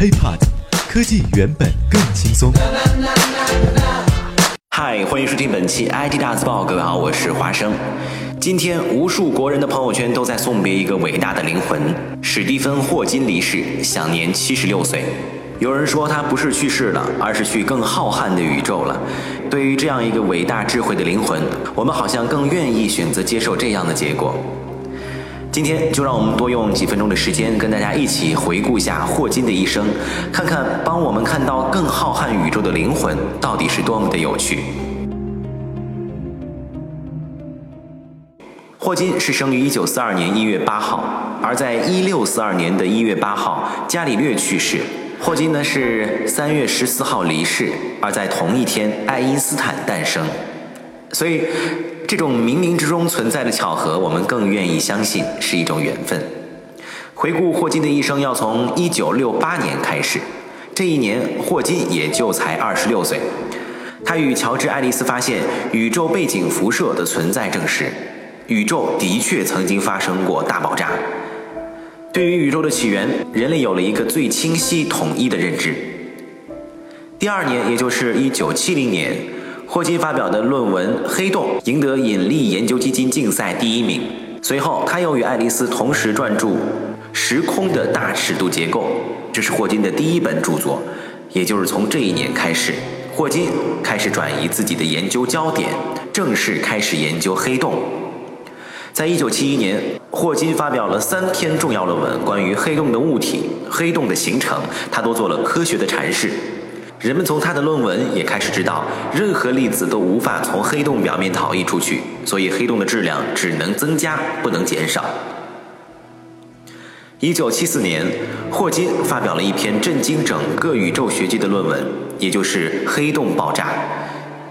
HiPod，科技原本更轻松。嗨，欢迎收听本期 IT 大字报，各位好，我是华生。今天，无数国人的朋友圈都在送别一个伟大的灵魂——史蒂芬·霍金离世，享年七十六岁。有人说他不是去世了，而是去更浩瀚的宇宙了。对于这样一个伟大智慧的灵魂，我们好像更愿意选择接受这样的结果。今天就让我们多用几分钟的时间，跟大家一起回顾一下霍金的一生，看看帮我们看到更浩瀚宇宙的灵魂到底是多么的有趣。霍金是生于1942年1月8号，而在1642年的一月8号，伽利略去世。霍金呢是3月14号离世，而在同一天，爱因斯坦诞生。所以。这种冥冥之中存在的巧合，我们更愿意相信是一种缘分。回顾霍金的一生，要从1968年开始。这一年，霍金也就才26岁。他与乔治·爱丽丝发现宇宙背景辐射的存在，证实宇宙的确曾经发生过大爆炸。对于宇宙的起源，人类有了一个最清晰统一的认知。第二年，也就是1970年。霍金发表的论文《黑洞》赢得引力研究基金竞赛第一名。随后，他又与爱丽丝同时撰著《时空的大尺度结构》，这是霍金的第一本著作。也就是从这一年开始，霍金开始转移自己的研究焦点，正式开始研究黑洞。在一九七一年，霍金发表了三篇重要论文，关于黑洞的物体、黑洞的形成，他都做了科学的阐释。人们从他的论文也开始知道，任何粒子都无法从黑洞表面逃逸出去，所以黑洞的质量只能增加，不能减少。一九七四年，霍金发表了一篇震惊整个宇宙学界的论文，也就是黑洞爆炸。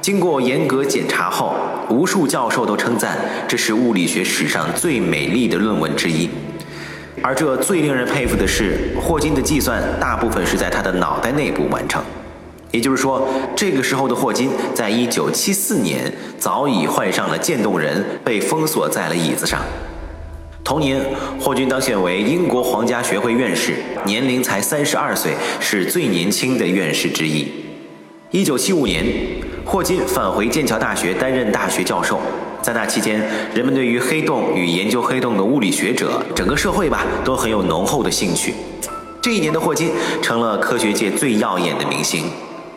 经过严格检查后，无数教授都称赞这是物理学史上最美丽的论文之一。而这最令人佩服的是，霍金的计算大部分是在他的脑袋内部完成。也就是说，这个时候的霍金，在一九七四年早已患上了渐冻人，被封锁在了椅子上。同年，霍金当选为英国皇家学会院士，年龄才三十二岁，是最年轻的院士之一。一九七五年，霍金返回剑桥大学担任大学教授。在那期间，人们对于黑洞与研究黑洞的物理学者，整个社会吧，都很有浓厚的兴趣。这一年的霍金成了科学界最耀眼的明星。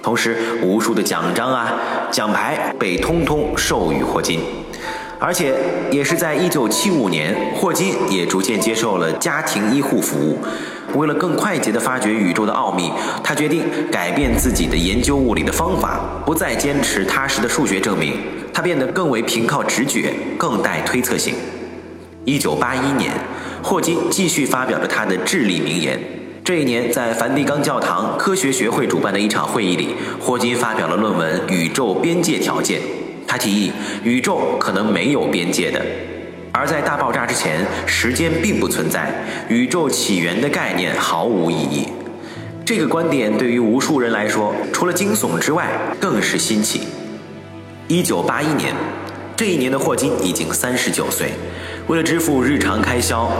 同时，无数的奖章啊、奖牌被通通授予霍金，而且也是在1975年，霍金也逐渐接受了家庭医护服务。为了更快捷地发掘宇宙的奥秘，他决定改变自己的研究物理的方法，不再坚持踏实的数学证明，他变得更为凭靠直觉，更带推测性。1981年，霍金继续发表了他的至理名言。这一年，在梵蒂冈教堂科学学会主办的一场会议里，霍金发表了论文《宇宙边界条件》。他提议，宇宙可能没有边界的，而在大爆炸之前，时间并不存在，宇宙起源的概念毫无意义。这个观点对于无数人来说，除了惊悚之外，更是新奇。一九八一年，这一年的霍金已经三十九岁，为了支付日常开销。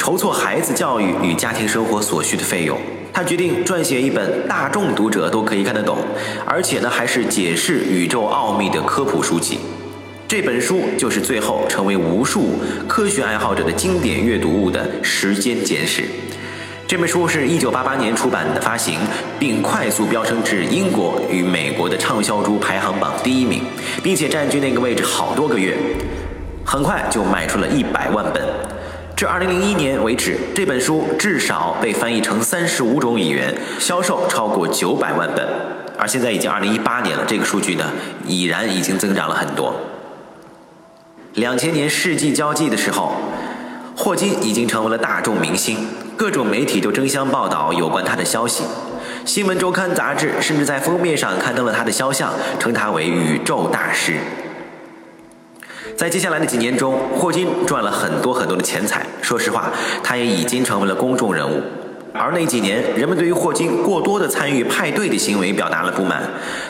筹措孩子教育与家庭生活所需的费用，他决定撰写一本大众读者都可以看得懂，而且呢还是解释宇宙奥秘的科普书籍。这本书就是最后成为无数科学爱好者的经典阅读物的《时间简史》。这本书是一九八八年出版的发行，并快速飙升至英国与美国的畅销书排行榜第一名，并且占据那个位置好多个月，很快就卖出了一百万本。至二零零一年为止，这本书至少被翻译成三十五种语言，销售超过九百万本。而现在已经二零一八年了，这个数据呢已然已经增长了很多。两千年世纪交际的时候，霍金已经成为了大众明星，各种媒体都争相报道有关他的消息，《新闻周刊》杂志甚至在封面上刊登了他的肖像，称他为宇宙大师。在接下来的几年中，霍金赚了很多很多的钱财。说实话，他也已经成为了公众人物。而那几年，人们对于霍金过多的参与派对的行为表达了不满。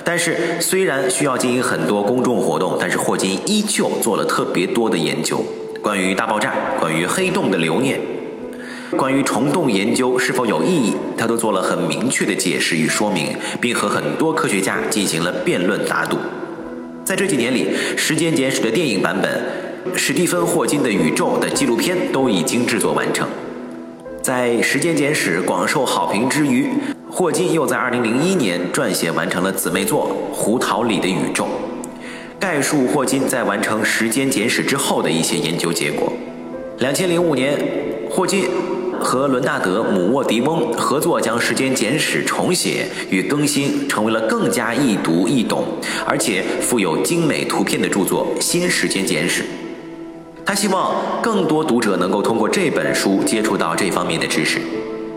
但是，虽然需要进行很多公众活动，但是霍金依旧做了特别多的研究，关于大爆炸，关于黑洞的留念。关于虫洞研究是否有意义，他都做了很明确的解释与说明，并和很多科学家进行了辩论打赌。在这几年里，《时间简史》的电影版本、史蒂芬·霍金的《宇宙》的纪录片都已经制作完成。在《时间简史》广受好评之余，霍金又在2001年撰写完成了姊妹作《胡桃里的宇宙》，概述霍金在完成《时间简史》之后的一些研究结果。2005年，霍金和伦纳德·姆沃迪翁合作，将《时间简史》重写与更新，成为了更加易读易懂，而且富有精美图片的著作《新时间简史》。他希望更多读者能够通过这本书接触到这方面的知识。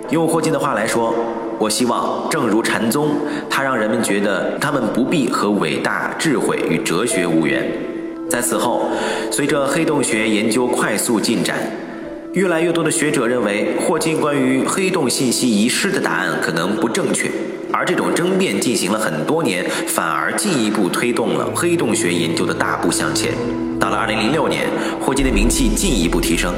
用霍金的话来说，我希望，正如禅宗，它让人们觉得他们不必和伟大智慧与哲学无缘。在此后，随着黑洞学研究快速进展，越来越多的学者认为霍金关于黑洞信息遗失的答案可能不正确，而这种争辩进行了很多年，反而进一步推动了黑洞学研究的大步向前。到了2006年，霍金的名气进一步提升。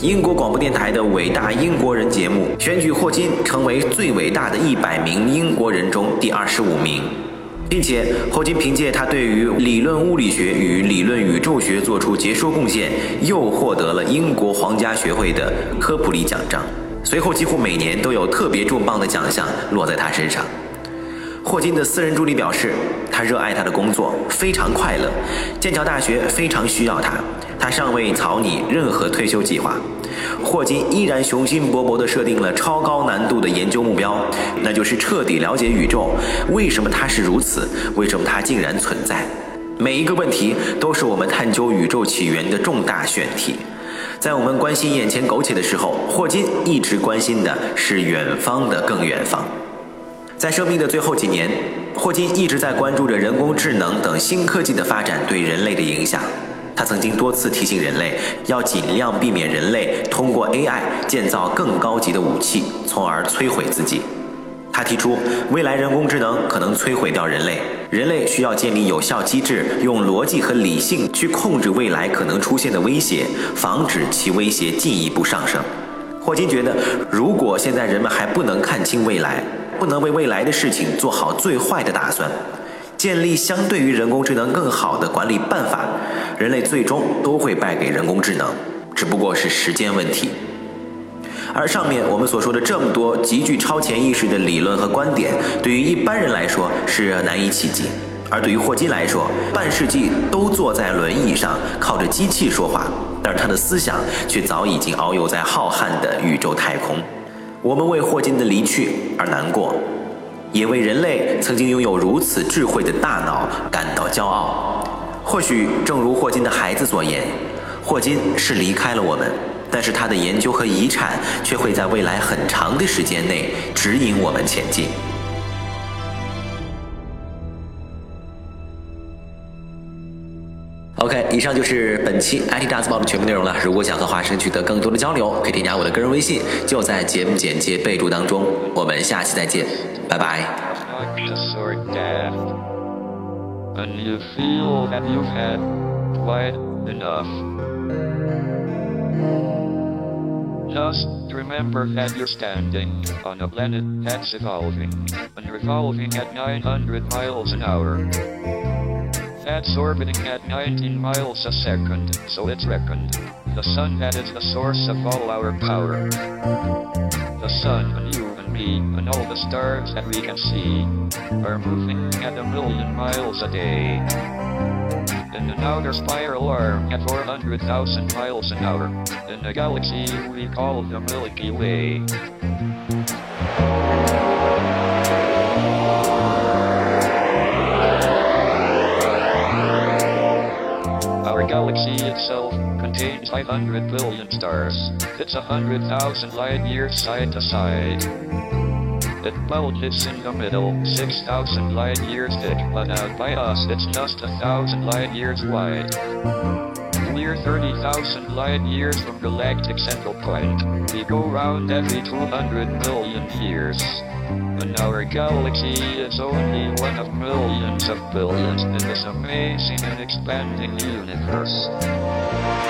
英国广播电台的《伟大英国人》节目选举霍金成为最伟大的一百名英国人中第二十五名，并且霍金凭借他对于理论物理学与理论宇宙学做出杰出贡献，又获得了英国皇家学会的科普利奖章。随后，几乎每年都有特别重磅的奖项落在他身上。霍金的私人助理表示，他热爱他的工作，非常快乐。剑桥大学非常需要他，他尚未草拟任何退休计划。霍金依然雄心勃勃地设定了超高难度的研究目标，那就是彻底了解宇宙。为什么它是如此？为什么它竟然存在？每一个问题都是我们探究宇宙起源的重大选题。在我们关心眼前苟且的时候，霍金一直关心的是远方的更远方。在生命的最后几年，霍金一直在关注着人工智能等新科技的发展对人类的影响。他曾经多次提醒人类，要尽量避免人类通过 AI 建造更高级的武器，从而摧毁自己。他提出，未来人工智能可能摧毁掉人类，人类需要建立有效机制，用逻辑和理性去控制未来可能出现的威胁，防止其威胁进一步上升。霍金觉得，如果现在人们还不能看清未来，不能为未来的事情做好最坏的打算，建立相对于人工智能更好的管理办法，人类最终都会败给人工智能，只不过是时间问题。而上面我们所说的这么多极具超前意识的理论和观点，对于一般人来说是难以企及，而对于霍金来说，半世纪都坐在轮椅上靠着机器说话，但是他的思想却早已经遨游在浩瀚的宇宙太空。我们为霍金的离去而难过，也为人类曾经拥有如此智慧的大脑感到骄傲。或许正如霍金的孩子所言，霍金是离开了我们，但是他的研究和遗产却会在未来很长的时间内指引我们前进。OK，以上就是本期 IT 大字报的全部内容了。如果想和华生取得更多的交流，可以添加我的个人微信，就在节目简介备注当中。我们下期再见，拜拜。Just remember that you're standing on a planet that's evolving and revolving at 900 miles an hour. That's orbiting at 19 miles a second, so it's reckoned. The sun that is the source of all our power. The sun and you and me and all the stars that we can see are moving at a million miles a day. In an outer spiral arm at 400,000 miles an hour, in a galaxy we call the Milky Way. Contains 500 billion stars. It's a hundred thousand light years side to side. It bulges in the middle, 6,000 light years thick, but out by us it's just a thousand light years wide. We're 30,000 light years from galactic central point. We go round every 200 million years. And our galaxy is only one of millions of billions in this amazing and expanding universe.